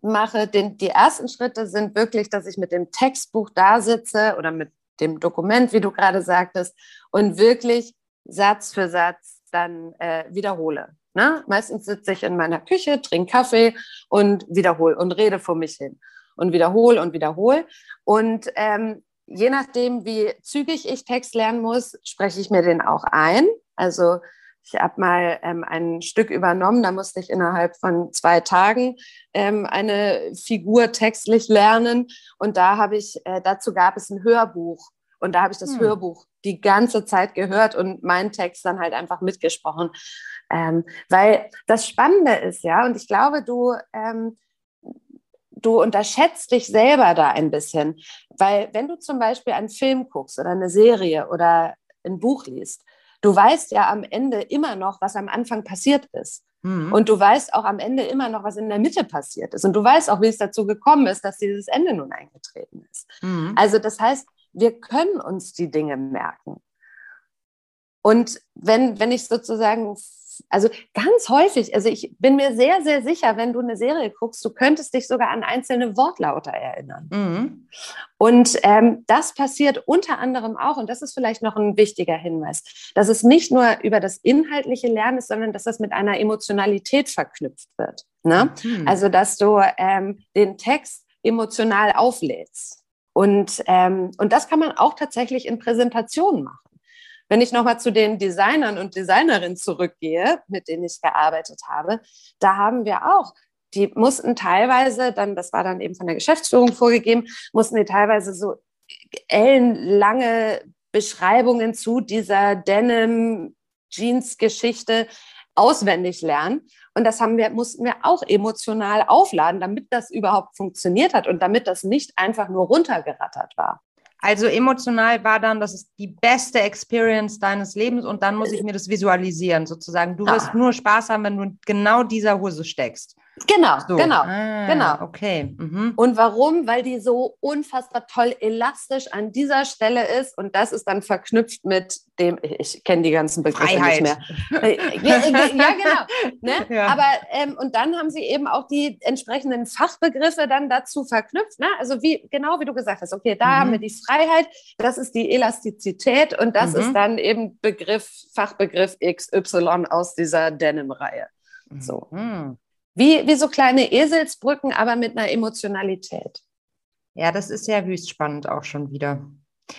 mache den, die ersten Schritte sind wirklich, dass ich mit dem Textbuch da sitze oder mit dem Dokument, wie du gerade sagtest, und wirklich Satz für Satz dann äh, wiederhole. Ne? Meistens sitze ich in meiner Küche, trinke Kaffee und wiederhole und rede vor mich hin und wiederhole und wiederhole. Und ähm, je nachdem, wie zügig ich Text lernen muss, spreche ich mir den auch ein. Also ich habe mal ähm, ein Stück übernommen, da musste ich innerhalb von zwei Tagen ähm, eine Figur textlich lernen. Und da habe ich, äh, dazu gab es ein Hörbuch. Und da habe ich das hm. Hörbuch die ganze Zeit gehört und meinen Text dann halt einfach mitgesprochen. Ähm, weil das Spannende ist, ja, und ich glaube, du, ähm, du unterschätzt dich selber da ein bisschen. Weil wenn du zum Beispiel einen Film guckst oder eine Serie oder ein Buch liest, du weißt ja am Ende immer noch, was am Anfang passiert ist. Mhm. Und du weißt auch am Ende immer noch, was in der Mitte passiert ist. Und du weißt auch, wie es dazu gekommen ist, dass dieses Ende nun eingetreten ist. Mhm. Also das heißt, wir können uns die Dinge merken. Und wenn, wenn ich sozusagen also ganz häufig, also ich bin mir sehr, sehr sicher, wenn du eine Serie guckst, du könntest dich sogar an einzelne Wortlauter erinnern. Mhm. Und ähm, das passiert unter anderem auch, und das ist vielleicht noch ein wichtiger Hinweis, dass es nicht nur über das inhaltliche Lernen ist, sondern dass das mit einer Emotionalität verknüpft wird. Ne? Mhm. Also, dass du ähm, den Text emotional auflädst. Und, ähm, und das kann man auch tatsächlich in Präsentationen machen. Wenn ich nochmal zu den Designern und Designerinnen zurückgehe, mit denen ich gearbeitet habe, da haben wir auch die mussten teilweise, dann, das war dann eben von der Geschäftsführung vorgegeben, mussten die teilweise so ellenlange Beschreibungen zu dieser Denim-Jeans-Geschichte auswendig lernen. Und das haben wir, mussten wir auch emotional aufladen, damit das überhaupt funktioniert hat und damit das nicht einfach nur runtergerattert war. Also emotional war dann, das ist die beste Experience deines Lebens und dann muss ich mir das visualisieren, sozusagen. Du wirst ah. nur Spaß haben, wenn du in genau dieser Hose steckst. Genau, so. genau, ah, genau. Okay. Mhm. Und warum? Weil die so unfassbar toll elastisch an dieser Stelle ist und das ist dann verknüpft mit dem, ich kenne die ganzen Begriffe Freiheit. nicht mehr. Äh, ja, ja genau. Ne? Ja. Aber ähm, und dann haben sie eben auch die entsprechenden Fachbegriffe dann dazu verknüpft. Ne? Also wie genau wie du gesagt hast, okay, da mhm. haben wir die Freiheit, das ist die Elastizität und das mhm. ist dann eben Begriff, Fachbegriff XY aus dieser Denim-Reihe. So. Wie, wie so kleine Eselsbrücken, aber mit einer Emotionalität. Ja, das ist ja höchst spannend auch schon wieder.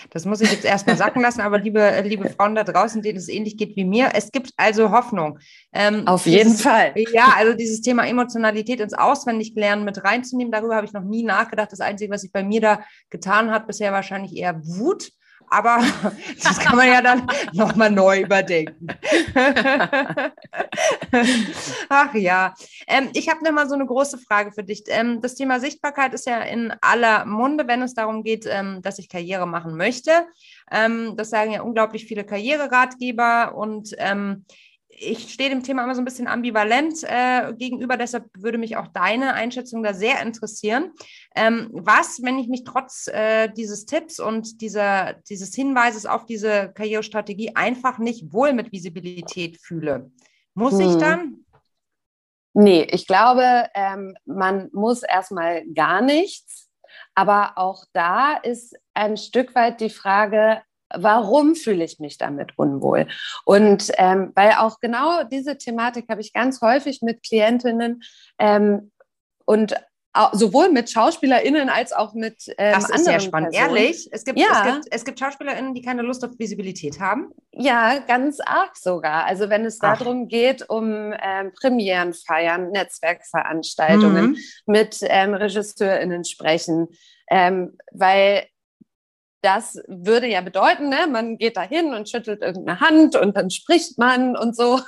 Das muss ich jetzt erstmal sacken lassen, aber liebe, liebe Frauen da draußen, denen es ähnlich geht wie mir, es gibt also Hoffnung. Ähm, Auf jeden dieses, Fall. Ja, also dieses Thema Emotionalität ins Auswendiglernen mit reinzunehmen, darüber habe ich noch nie nachgedacht. Das Einzige, was sich bei mir da getan hat, bisher wahrscheinlich eher Wut aber das kann man ja dann nochmal neu überdenken. Ach ja, ähm, ich habe nochmal so eine große Frage für dich. Ähm, das Thema Sichtbarkeit ist ja in aller Munde, wenn es darum geht, ähm, dass ich Karriere machen möchte. Ähm, das sagen ja unglaublich viele Karriereratgeber und ähm, ich stehe dem Thema immer so ein bisschen ambivalent äh, gegenüber, deshalb würde mich auch deine Einschätzung da sehr interessieren. Ähm, was, wenn ich mich trotz äh, dieses Tipps und dieser, dieses Hinweises auf diese Karrierestrategie einfach nicht wohl mit Visibilität fühle? Muss hm. ich dann? Nee, ich glaube, ähm, man muss erstmal gar nichts. Aber auch da ist ein Stück weit die Frage, warum fühle ich mich damit unwohl? Und ähm, weil auch genau diese Thematik habe ich ganz häufig mit Klientinnen ähm, und sowohl mit SchauspielerInnen als auch mit ähm, das ist anderen sehr spannend. Personen. Ehrlich, es gibt, ja. es, gibt, es gibt SchauspielerInnen, die keine Lust auf Visibilität haben? Ja, ganz arg sogar. Also wenn es Ach. darum geht, um ähm, Premieren feiern, Netzwerkveranstaltungen, mhm. mit ähm, RegisseurInnen sprechen, ähm, weil das würde ja bedeuten, ne, man geht da hin und schüttelt irgendeine Hand und dann spricht man und so.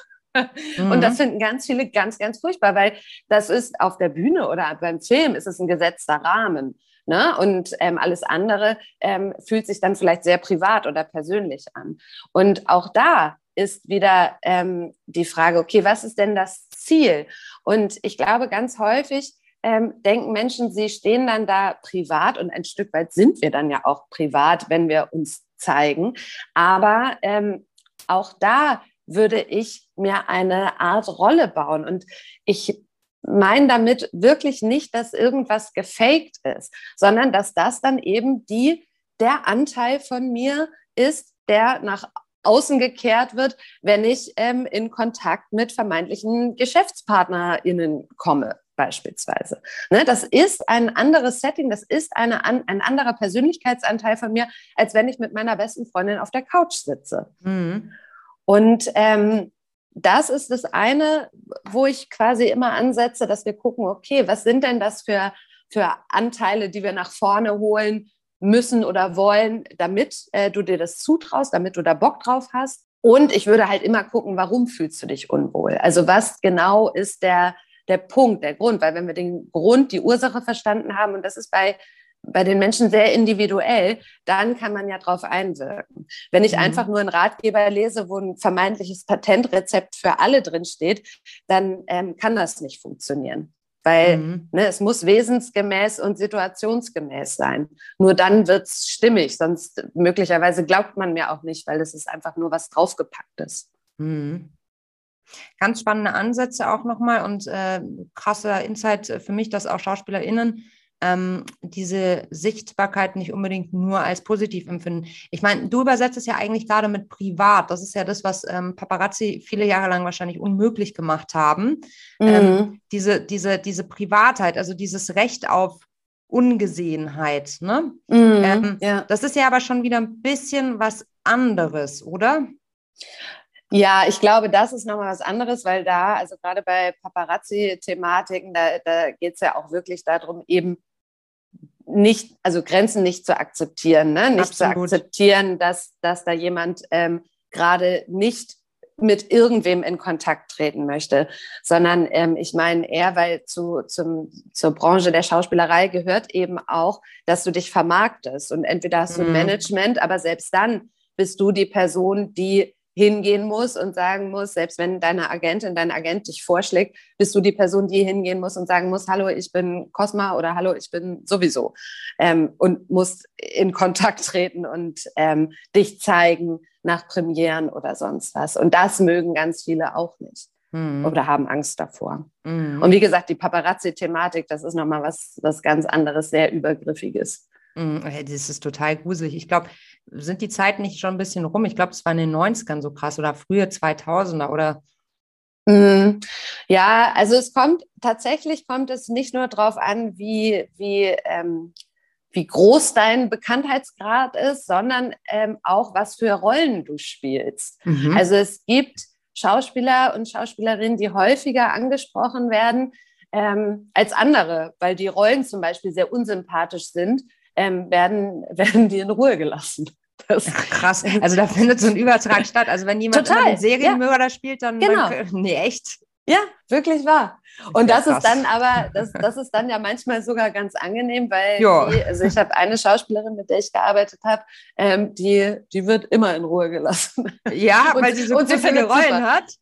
Mhm. Und das mhm. finden ganz viele ganz, ganz furchtbar, weil das ist auf der Bühne oder beim Film ist es ein gesetzter Rahmen. Ne? Und ähm, alles andere ähm, fühlt sich dann vielleicht sehr privat oder persönlich an. Und auch da ist wieder ähm, die Frage, okay, was ist denn das Ziel? Und ich glaube, ganz häufig ähm, denken Menschen, sie stehen dann da privat und ein Stück weit sind wir dann ja auch privat, wenn wir uns zeigen. Aber ähm, auch da würde ich mir eine Art Rolle bauen. Und ich meine damit wirklich nicht, dass irgendwas gefaked ist, sondern dass das dann eben die, der Anteil von mir ist, der nach außen gekehrt wird, wenn ich ähm, in Kontakt mit vermeintlichen GeschäftspartnerInnen komme beispielsweise. Ne, das ist ein anderes Setting, das ist eine, ein anderer Persönlichkeitsanteil von mir, als wenn ich mit meiner besten Freundin auf der Couch sitze. Mhm. Und ähm, das ist das eine, wo ich quasi immer ansetze, dass wir gucken, okay, was sind denn das für, für Anteile, die wir nach vorne holen müssen oder wollen, damit äh, du dir das zutraust, damit du da Bock drauf hast. Und ich würde halt immer gucken, warum fühlst du dich unwohl? Also was genau ist der, der Punkt, der Grund, weil wenn wir den Grund, die Ursache verstanden haben, und das ist bei bei den Menschen sehr individuell, dann kann man ja darauf einwirken. Wenn ich mhm. einfach nur einen Ratgeber lese, wo ein vermeintliches Patentrezept für alle drinsteht, dann ähm, kann das nicht funktionieren. Weil mhm. ne, es muss wesensgemäß und situationsgemäß sein. Nur dann wird es stimmig, sonst möglicherweise glaubt man mir auch nicht, weil es ist einfach nur was draufgepacktes. Mhm. Ganz spannende Ansätze auch nochmal und äh, krasser Insight für mich, dass auch SchauspielerInnen ähm, diese Sichtbarkeit nicht unbedingt nur als positiv empfinden. Ich meine, du übersetzt es ja eigentlich gerade mit privat. Das ist ja das, was ähm, Paparazzi viele Jahre lang wahrscheinlich unmöglich gemacht haben. Mhm. Ähm, diese, diese, diese Privatheit, also dieses Recht auf Ungesehenheit. Ne? Mhm, ähm, ja. Das ist ja aber schon wieder ein bisschen was anderes, oder? Ja, ich glaube, das ist nochmal was anderes, weil da, also gerade bei Paparazzi-Thematiken, da, da geht es ja auch wirklich darum, eben nicht, also Grenzen nicht zu akzeptieren, ne? nicht Absolut. zu akzeptieren, dass, dass da jemand ähm, gerade nicht mit irgendwem in Kontakt treten möchte, sondern ähm, ich meine eher, weil zu, zum, zur Branche der Schauspielerei gehört eben auch, dass du dich vermarktest und entweder hast du ein mhm. Management, aber selbst dann bist du die Person, die hingehen muss und sagen muss, selbst wenn deine Agentin, dein Agent dich vorschlägt, bist du die Person, die hingehen muss und sagen muss, hallo, ich bin Cosma oder hallo, ich bin sowieso ähm, und musst in Kontakt treten und ähm, dich zeigen nach Premieren oder sonst was. Und das mögen ganz viele auch nicht mhm. oder haben Angst davor. Mhm. Und wie gesagt, die Paparazzi-Thematik, das ist nochmal was, was ganz anderes, sehr übergriffiges. Mhm, das ist total gruselig. Ich glaube, sind die Zeiten nicht schon ein bisschen rum? Ich glaube, es war in den 90ern so krass oder frühe 2000er oder mhm. ja, also es kommt tatsächlich kommt es nicht nur darauf an, wie, wie, ähm, wie groß dein Bekanntheitsgrad ist, sondern ähm, auch, was für Rollen du spielst. Mhm. Also es gibt Schauspieler und Schauspielerinnen, die häufiger angesprochen werden ähm, als andere, weil die Rollen zum Beispiel sehr unsympathisch sind ähm, werden, werden die in Ruhe gelassen. Das Ach, krass. Also da findet so ein Übertrag statt. Also wenn jemand Total, einen Serienmörder ja. spielt, dann, genau. dann nee, echt. Ja, wirklich wahr. Und das krass. ist dann aber, das, das ist dann ja manchmal sogar ganz angenehm, weil die, also ich habe eine Schauspielerin, mit der ich gearbeitet habe, ähm, die, die wird immer in Ruhe gelassen. Ja, und, weil sie so und sie viele Rollen super. hat.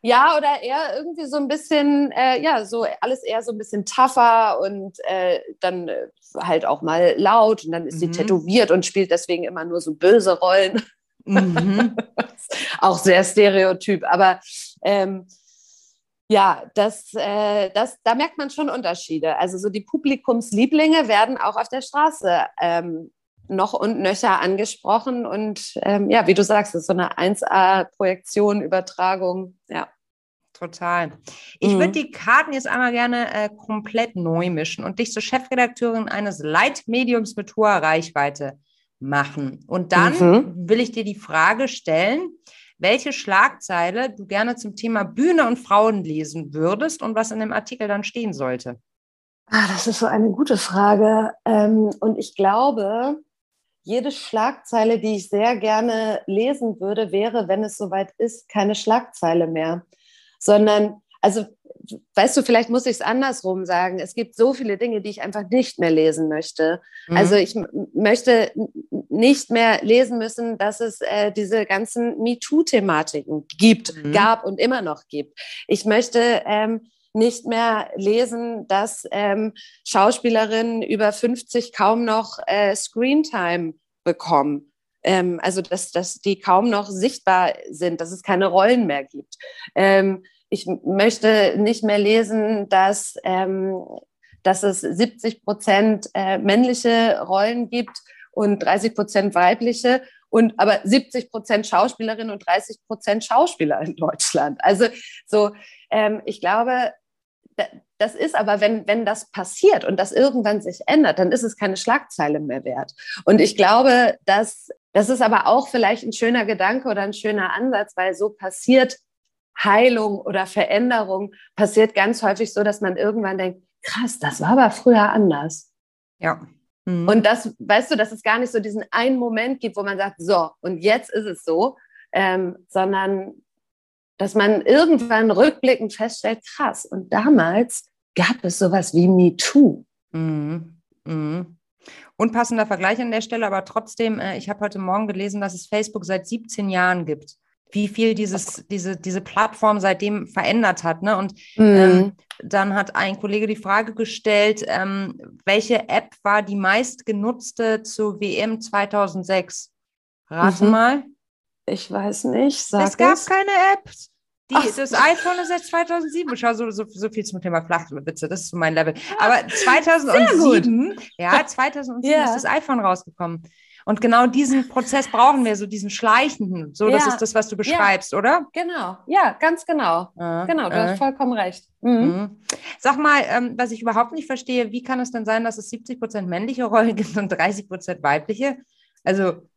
Ja, oder eher irgendwie so ein bisschen, äh, ja, so alles eher so ein bisschen tougher und äh, dann äh, halt auch mal laut und dann ist mhm. sie tätowiert und spielt deswegen immer nur so böse Rollen. Mhm. auch sehr stereotyp, aber ähm, ja, das, äh, das, da merkt man schon Unterschiede. Also so die Publikumslieblinge werden auch auf der Straße ähm, noch und nöcher angesprochen. Und ähm, ja, wie du sagst, das ist so eine 1A-Projektion, Übertragung, ja. Total. Ich mhm. würde die Karten jetzt einmal gerne äh, komplett neu mischen und dich zur Chefredakteurin eines Leitmediums mit hoher Reichweite machen. Und dann mhm. will ich dir die Frage stellen, welche Schlagzeile du gerne zum Thema Bühne und Frauen lesen würdest und was in dem Artikel dann stehen sollte. Ah, das ist so eine gute Frage. Ähm, und ich glaube, jede Schlagzeile, die ich sehr gerne lesen würde, wäre, wenn es soweit ist, keine Schlagzeile mehr, sondern, also, weißt du, vielleicht muss ich es andersrum sagen. Es gibt so viele Dinge, die ich einfach nicht mehr lesen möchte. Mhm. Also ich möchte nicht mehr lesen müssen, dass es äh, diese ganzen MeToo-Thematiken gibt, mhm. gab und immer noch gibt. Ich möchte ähm, nicht mehr lesen, dass ähm, Schauspielerinnen über 50 kaum noch äh, Screentime bekommen. Ähm, also, dass, dass die kaum noch sichtbar sind, dass es keine Rollen mehr gibt. Ähm, ich möchte nicht mehr lesen, dass, ähm, dass es 70 Prozent äh, männliche Rollen gibt und 30 Prozent weibliche und aber 70 Prozent Schauspielerinnen und 30 Prozent Schauspieler in Deutschland. Also so, ähm, ich glaube, das ist aber, wenn, wenn das passiert und das irgendwann sich ändert, dann ist es keine Schlagzeile mehr wert. Und ich glaube, dass das ist aber auch vielleicht ein schöner Gedanke oder ein schöner Ansatz, weil so passiert Heilung oder Veränderung, passiert ganz häufig so, dass man irgendwann denkt, krass, das war aber früher anders. Ja. Mhm. Und das, weißt du, dass es gar nicht so diesen einen Moment gibt, wo man sagt, so, und jetzt ist es so, ähm, sondern dass man irgendwann rückblickend feststellt, krass, und damals gab es sowas wie MeToo. Mhm. Mhm. Unpassender Vergleich an der Stelle, aber trotzdem, äh, ich habe heute Morgen gelesen, dass es Facebook seit 17 Jahren gibt. Wie viel dieses, diese, diese Plattform seitdem verändert hat. Ne? Und mhm. ähm, dann hat ein Kollege die Frage gestellt, ähm, welche App war die meistgenutzte zur WM 2006? Rate mhm. mal. Ich weiß nicht. Sag es gab es. keine Apps. Die, das iPhone ist jetzt 2007. Schau, so, so, so viel zum Thema Flachwitze. Das ist so mein Level. Aber 2007, ja, 2007 ja. ist das iPhone rausgekommen. Und genau diesen Prozess brauchen wir, so diesen schleichenden. So, das ist das, was du beschreibst, ja. oder? Genau, ja, ganz genau. Äh, genau, du äh. hast vollkommen recht. Mhm. Mhm. Sag mal, ähm, was ich überhaupt nicht verstehe, wie kann es denn sein, dass es 70 Prozent männliche Rollen gibt und 30 Prozent weibliche? Also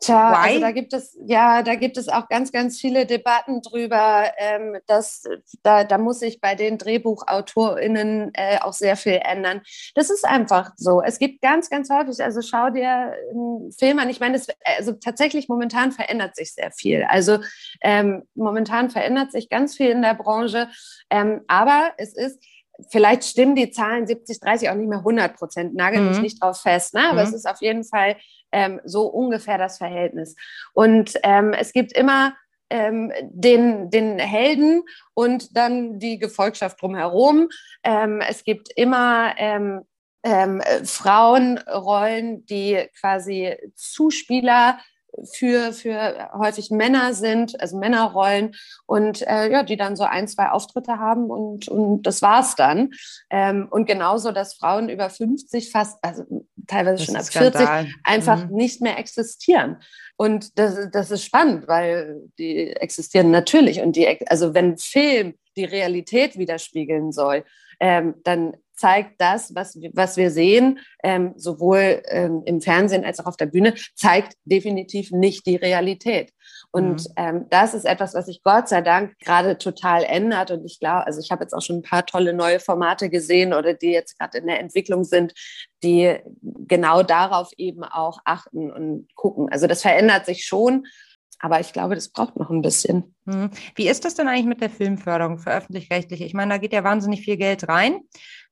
Tja, Why? also da gibt es, ja, da gibt es auch ganz, ganz viele Debatten drüber. Ähm, dass, da, da muss sich bei den DrehbuchautorInnen äh, auch sehr viel ändern. Das ist einfach so. Es gibt ganz, ganz häufig, also schau dir einen Film an. Ich meine, es, also tatsächlich momentan verändert sich sehr viel. Also ähm, momentan verändert sich ganz viel in der Branche. Ähm, aber es ist, vielleicht stimmen die Zahlen 70, 30 auch nicht mehr 100 Prozent, nagel mich mhm. nicht drauf fest, ne? aber mhm. es ist auf jeden Fall ähm, so ungefähr das Verhältnis. Und ähm, es gibt immer ähm, den, den Helden und dann die Gefolgschaft drumherum. Ähm, es gibt immer ähm, ähm, Frauenrollen, die quasi Zuspieler für, für häufig Männer sind, also Männerrollen und äh, ja, die dann so ein, zwei Auftritte haben und, und das war's dann. Ähm, und genauso, dass Frauen über 50 fast, also teilweise das schon ab 40, einfach mhm. nicht mehr existieren. Und das, das ist spannend, weil die existieren natürlich und die, also wenn Film die Realität widerspiegeln soll, ähm, dann zeigt das, was, was wir sehen, ähm, sowohl ähm, im Fernsehen als auch auf der Bühne, zeigt definitiv nicht die Realität. Und mhm. ähm, das ist etwas, was sich Gott sei Dank gerade total ändert. Und ich glaube, also ich habe jetzt auch schon ein paar tolle neue Formate gesehen oder die jetzt gerade in der Entwicklung sind, die genau darauf eben auch achten und gucken. Also das verändert sich schon. Aber ich glaube, das braucht noch ein bisschen. Mhm. Wie ist das denn eigentlich mit der Filmförderung für öffentlich-rechtliche? Ich meine, da geht ja wahnsinnig viel Geld rein.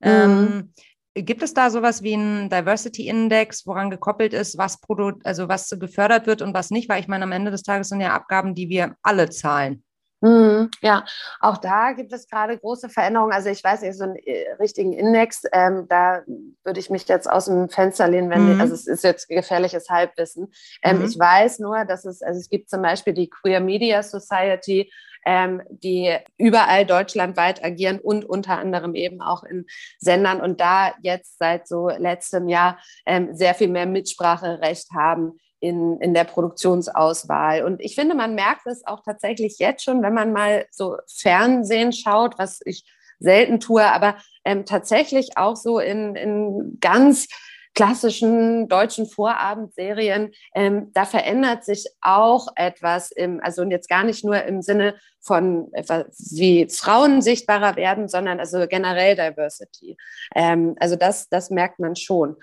Mhm. Ähm, gibt es da sowas wie einen Diversity Index, woran gekoppelt ist, was also was gefördert wird und was nicht? Weil ich meine, am Ende des Tages sind ja Abgaben, die wir alle zahlen. Mhm, ja, auch da gibt es gerade große Veränderungen. Also ich weiß nicht, so einen äh, richtigen Index, ähm, da würde ich mich jetzt aus dem Fenster lehnen, wenn, mhm. also es ist jetzt gefährliches Halbwissen. Ähm, mhm. Ich weiß nur, dass es, also es gibt zum Beispiel die Queer Media Society, ähm, die überall deutschlandweit agieren und unter anderem eben auch in Sendern und da jetzt seit so letztem Jahr ähm, sehr viel mehr Mitspracherecht haben in, in der Produktionsauswahl. Und ich finde, man merkt es auch tatsächlich jetzt schon, wenn man mal so Fernsehen schaut, was ich selten tue, aber ähm, tatsächlich auch so in, in ganz klassischen deutschen Vorabendserien, ähm, da verändert sich auch etwas im, also jetzt gar nicht nur im Sinne von wie Frauen sichtbarer werden, sondern also generell Diversity. Ähm, also das, das merkt man schon.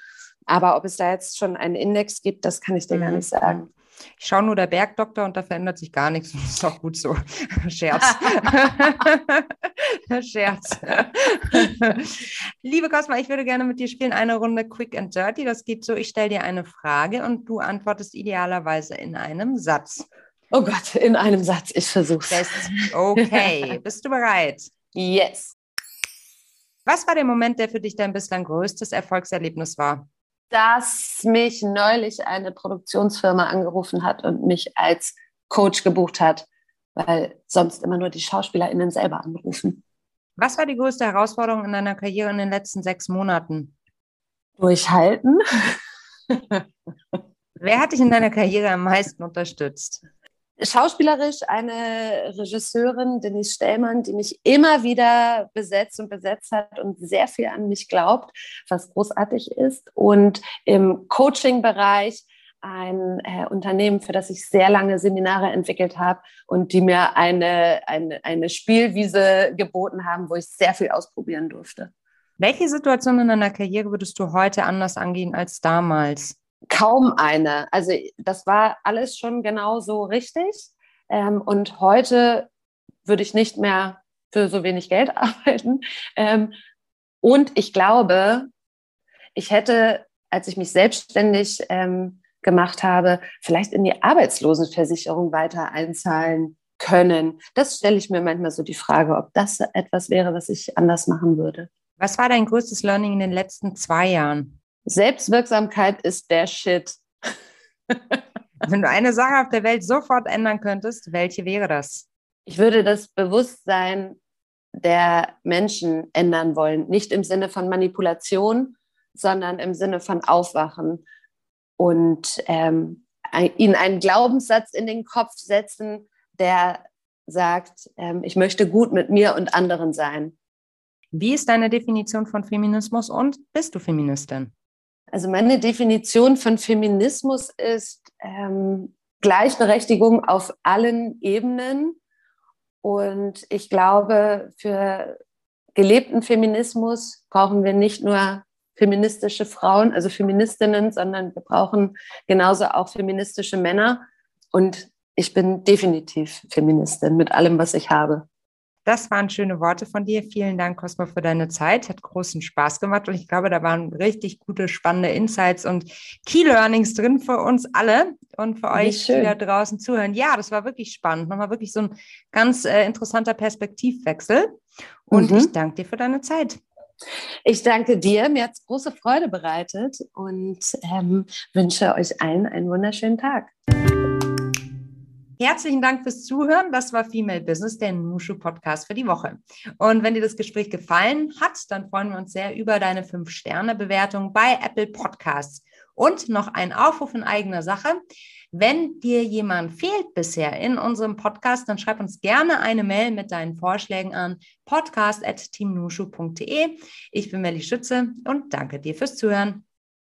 Aber ob es da jetzt schon einen Index gibt, das kann ich dir mhm. gar nicht sagen. Ich schaue nur der Bergdoktor und da verändert sich gar nichts. Das ist auch gut so. Scherz. Scherz. Liebe Cosma, ich würde gerne mit dir spielen eine Runde Quick and Dirty. Das geht so, ich stelle dir eine Frage und du antwortest idealerweise in einem Satz. Oh Gott, in einem Satz. Ich versuche es. Okay, bist du bereit? Yes. Was war der Moment, der für dich dein bislang größtes Erfolgserlebnis war? Dass mich neulich eine Produktionsfirma angerufen hat und mich als Coach gebucht hat, weil sonst immer nur die SchauspielerInnen selber anrufen. Was war die größte Herausforderung in deiner Karriere in den letzten sechs Monaten? Durchhalten. Wer hat dich in deiner Karriere am meisten unterstützt? Schauspielerisch eine Regisseurin, Denise Stellmann, die mich immer wieder besetzt und besetzt hat und sehr viel an mich glaubt, was großartig ist. Und im Coaching-Bereich ein äh, Unternehmen, für das ich sehr lange Seminare entwickelt habe und die mir eine, eine, eine Spielwiese geboten haben, wo ich sehr viel ausprobieren durfte. Welche Situation in deiner Karriere würdest du heute anders angehen als damals? Kaum eine. Also das war alles schon genauso richtig. Ähm, und heute würde ich nicht mehr für so wenig Geld arbeiten. Ähm, und ich glaube, ich hätte, als ich mich selbstständig ähm, gemacht habe, vielleicht in die Arbeitslosenversicherung weiter einzahlen können. Das stelle ich mir manchmal so die Frage, ob das etwas wäre, was ich anders machen würde. Was war dein größtes Learning in den letzten zwei Jahren? Selbstwirksamkeit ist der Shit. Wenn du eine Sache auf der Welt sofort ändern könntest, welche wäre das? Ich würde das Bewusstsein der Menschen ändern wollen. Nicht im Sinne von Manipulation, sondern im Sinne von Aufwachen und ähm, ihnen einen Glaubenssatz in den Kopf setzen, der sagt, ähm, ich möchte gut mit mir und anderen sein. Wie ist deine Definition von Feminismus und bist du Feministin? Also meine Definition von Feminismus ist ähm, Gleichberechtigung auf allen Ebenen. Und ich glaube, für gelebten Feminismus brauchen wir nicht nur feministische Frauen, also Feministinnen, sondern wir brauchen genauso auch feministische Männer. Und ich bin definitiv Feministin mit allem, was ich habe. Das waren schöne Worte von dir. Vielen Dank, Cosmo, für deine Zeit. Hat großen Spaß gemacht und ich glaube, da waren richtig gute, spannende Insights und Key Learnings drin für uns alle und für Wie euch, schön. die da draußen zuhören. Ja, das war wirklich spannend. Nochmal wirklich so ein ganz äh, interessanter Perspektivwechsel. Und mhm. ich danke dir für deine Zeit. Ich danke dir. Mir hat es große Freude bereitet und ähm, wünsche euch allen einen wunderschönen Tag. Herzlichen Dank fürs Zuhören. Das war Female Business, der Nushu Podcast für die Woche. Und wenn dir das Gespräch gefallen hat, dann freuen wir uns sehr über deine 5-Sterne-Bewertung bei Apple Podcasts. Und noch ein Aufruf in eigener Sache. Wenn dir jemand fehlt bisher in unserem Podcast, dann schreib uns gerne eine Mail mit deinen Vorschlägen an podcast.teamnushu.de. Ich bin Melly Schütze und danke dir fürs Zuhören.